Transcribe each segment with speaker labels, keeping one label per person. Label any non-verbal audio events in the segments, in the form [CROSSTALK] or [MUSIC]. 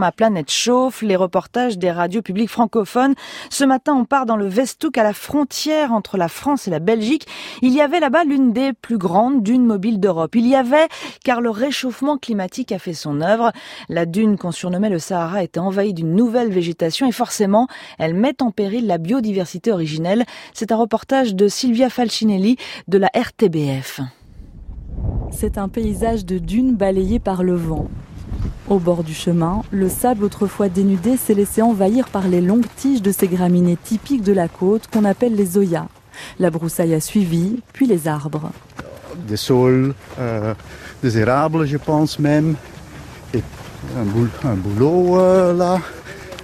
Speaker 1: Ma planète chauffe, les reportages des radios publiques francophones. Ce matin, on part dans le Vestouk à la frontière entre la France et la Belgique. Il y avait là-bas l'une des plus grandes dunes mobiles d'Europe. Il y avait, car le réchauffement climatique a fait son œuvre. La dune qu'on surnommait le Sahara était envahie d'une nouvelle végétation et forcément, elle met en péril la biodiversité originelle. C'est un reportage de Sylvia Falcinelli de la RTBF.
Speaker 2: C'est un paysage de dunes balayées par le vent. Au bord du chemin, le sable autrefois dénudé s'est laissé envahir par les longues tiges de ces graminées typiques de la côte qu'on appelle les zoyas. La broussaille a suivi, puis les arbres.
Speaker 3: Des saules, euh, des érables, je pense même, et un, boulot euh, là,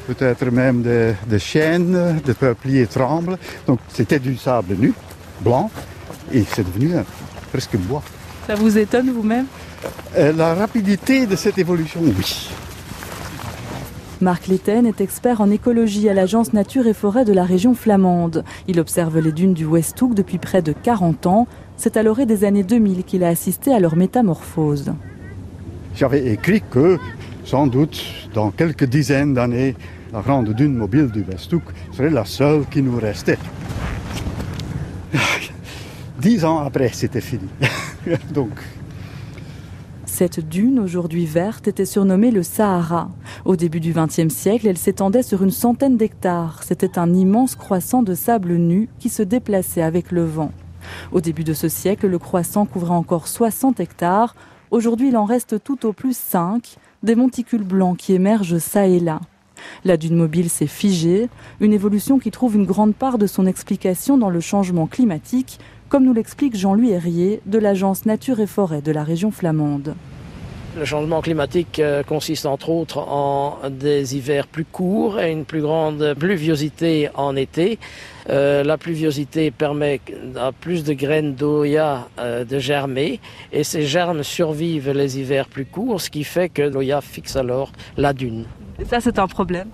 Speaker 3: peut-être même des, chênes, des peupliers trembles. Donc c'était du sable nu, blanc, et c'est devenu presque bois.
Speaker 2: Ça vous étonne vous-même?
Speaker 3: euh, la rapidité de cette évolution, oui.
Speaker 2: Marc Letten est expert en écologie à l'agence Nature et Forêt de la région flamande. Il observe les dunes du Westhoek depuis près de 40 ans. C'est à l'orée des années 2000 qu'il a assisté à leur métamorphose.
Speaker 3: J'avais écrit que, sans doute, dans quelques dizaines d'années, la grande dune mobile du Westhoek serait la seule qui nous restait. Dix ans après, c'était fini. [LAUGHS] Donc,
Speaker 2: cette dune, aujourd'hui verte, était surnommée le Sahara. Au début du XXe siècle, elle s'étendait sur une centaine d'hectares. C'était un immense croissant de sable nu qui se déplaçait avec le vent. Au début de ce siècle, le croissant couvrait encore 60 hectares. Aujourd'hui, il en reste tout au plus 5, des monticules blancs qui émergent çà et là. La dune mobile s'est figée, une évolution qui trouve une grande part de son explication dans le changement climatique, comme nous l'explique Jean-Louis Herrier de l'agence Nature et Forêt de la région flamande.
Speaker 4: Le changement climatique euh, consiste entre autres en des hivers plus courts et une plus grande pluviosité en été. Euh, la pluviosité permet à plus de graines d'Oya euh, de germer et ces germes survivent les hivers plus courts, ce qui fait que l'Oya fixe alors la dune.
Speaker 2: Et ça, c'est un problème.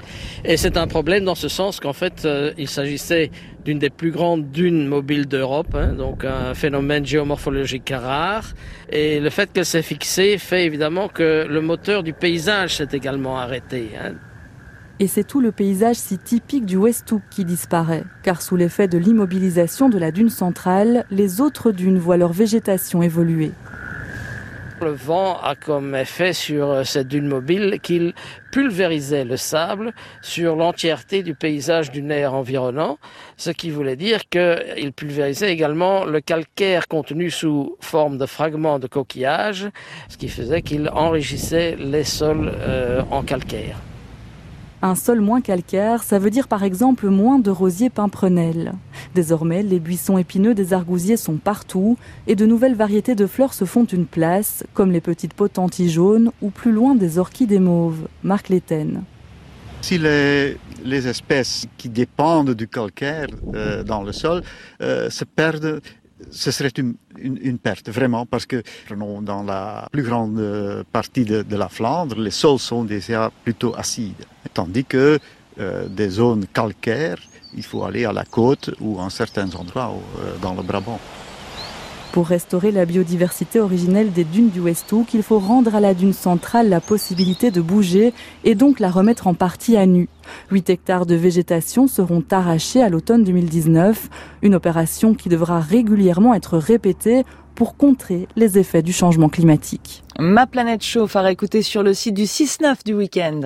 Speaker 4: Et c'est un problème dans ce sens qu'en fait, euh, il s'agissait d'une des plus grandes dunes mobiles d'Europe, hein, donc un phénomène géomorphologique rare. Et le fait qu'elle s'est fixée fait évidemment que le moteur du paysage s'est également arrêté. Hein.
Speaker 2: Et c'est tout le paysage si typique du Westhoek qui disparaît, car sous l'effet de l'immobilisation de la dune centrale, les autres dunes voient leur végétation évoluer.
Speaker 4: Le vent a comme effet sur euh, cette dune mobile qu'il pulvérisait le sable sur l'entièreté du paysage dunaire environnant, ce qui voulait dire qu'il pulvérisait également le calcaire contenu sous forme de fragments de coquillages, ce qui faisait qu'il enrichissait les sols euh, en calcaire.
Speaker 2: Un sol moins calcaire, ça veut dire par exemple moins de rosiers pimprenelles. Désormais, les buissons épineux des argousiers sont partout et de nouvelles variétés de fleurs se font une place, comme les petites potentilles jaunes ou plus loin des orchidées mauves. Marc Léten.
Speaker 3: Si les, espèces qui dépendent du calcaire euh, dans le sol euh, se perdent, ce serait une, perte, vraiment, parce que dans la plus grande euh, partie de, la Flandre, les sols sont déjà plutôt acides. Tandis que euh, des zones calcaires, il faut aller à la côte ou en certains endroits euh, dans le Brabant.
Speaker 2: Pour restaurer la biodiversité originelle des dunes du Westhoek, il faut rendre à la dune centrale la possibilité de bouger et donc la remettre en partie à nu. 8 hectares de végétation seront arrachés à l'automne 2019, une opération qui devra régulièrement être répétée pour contrer les effets du changement climatique.
Speaker 1: Ma planète chauffe à réécouter sur le site du 6-9 du week-end.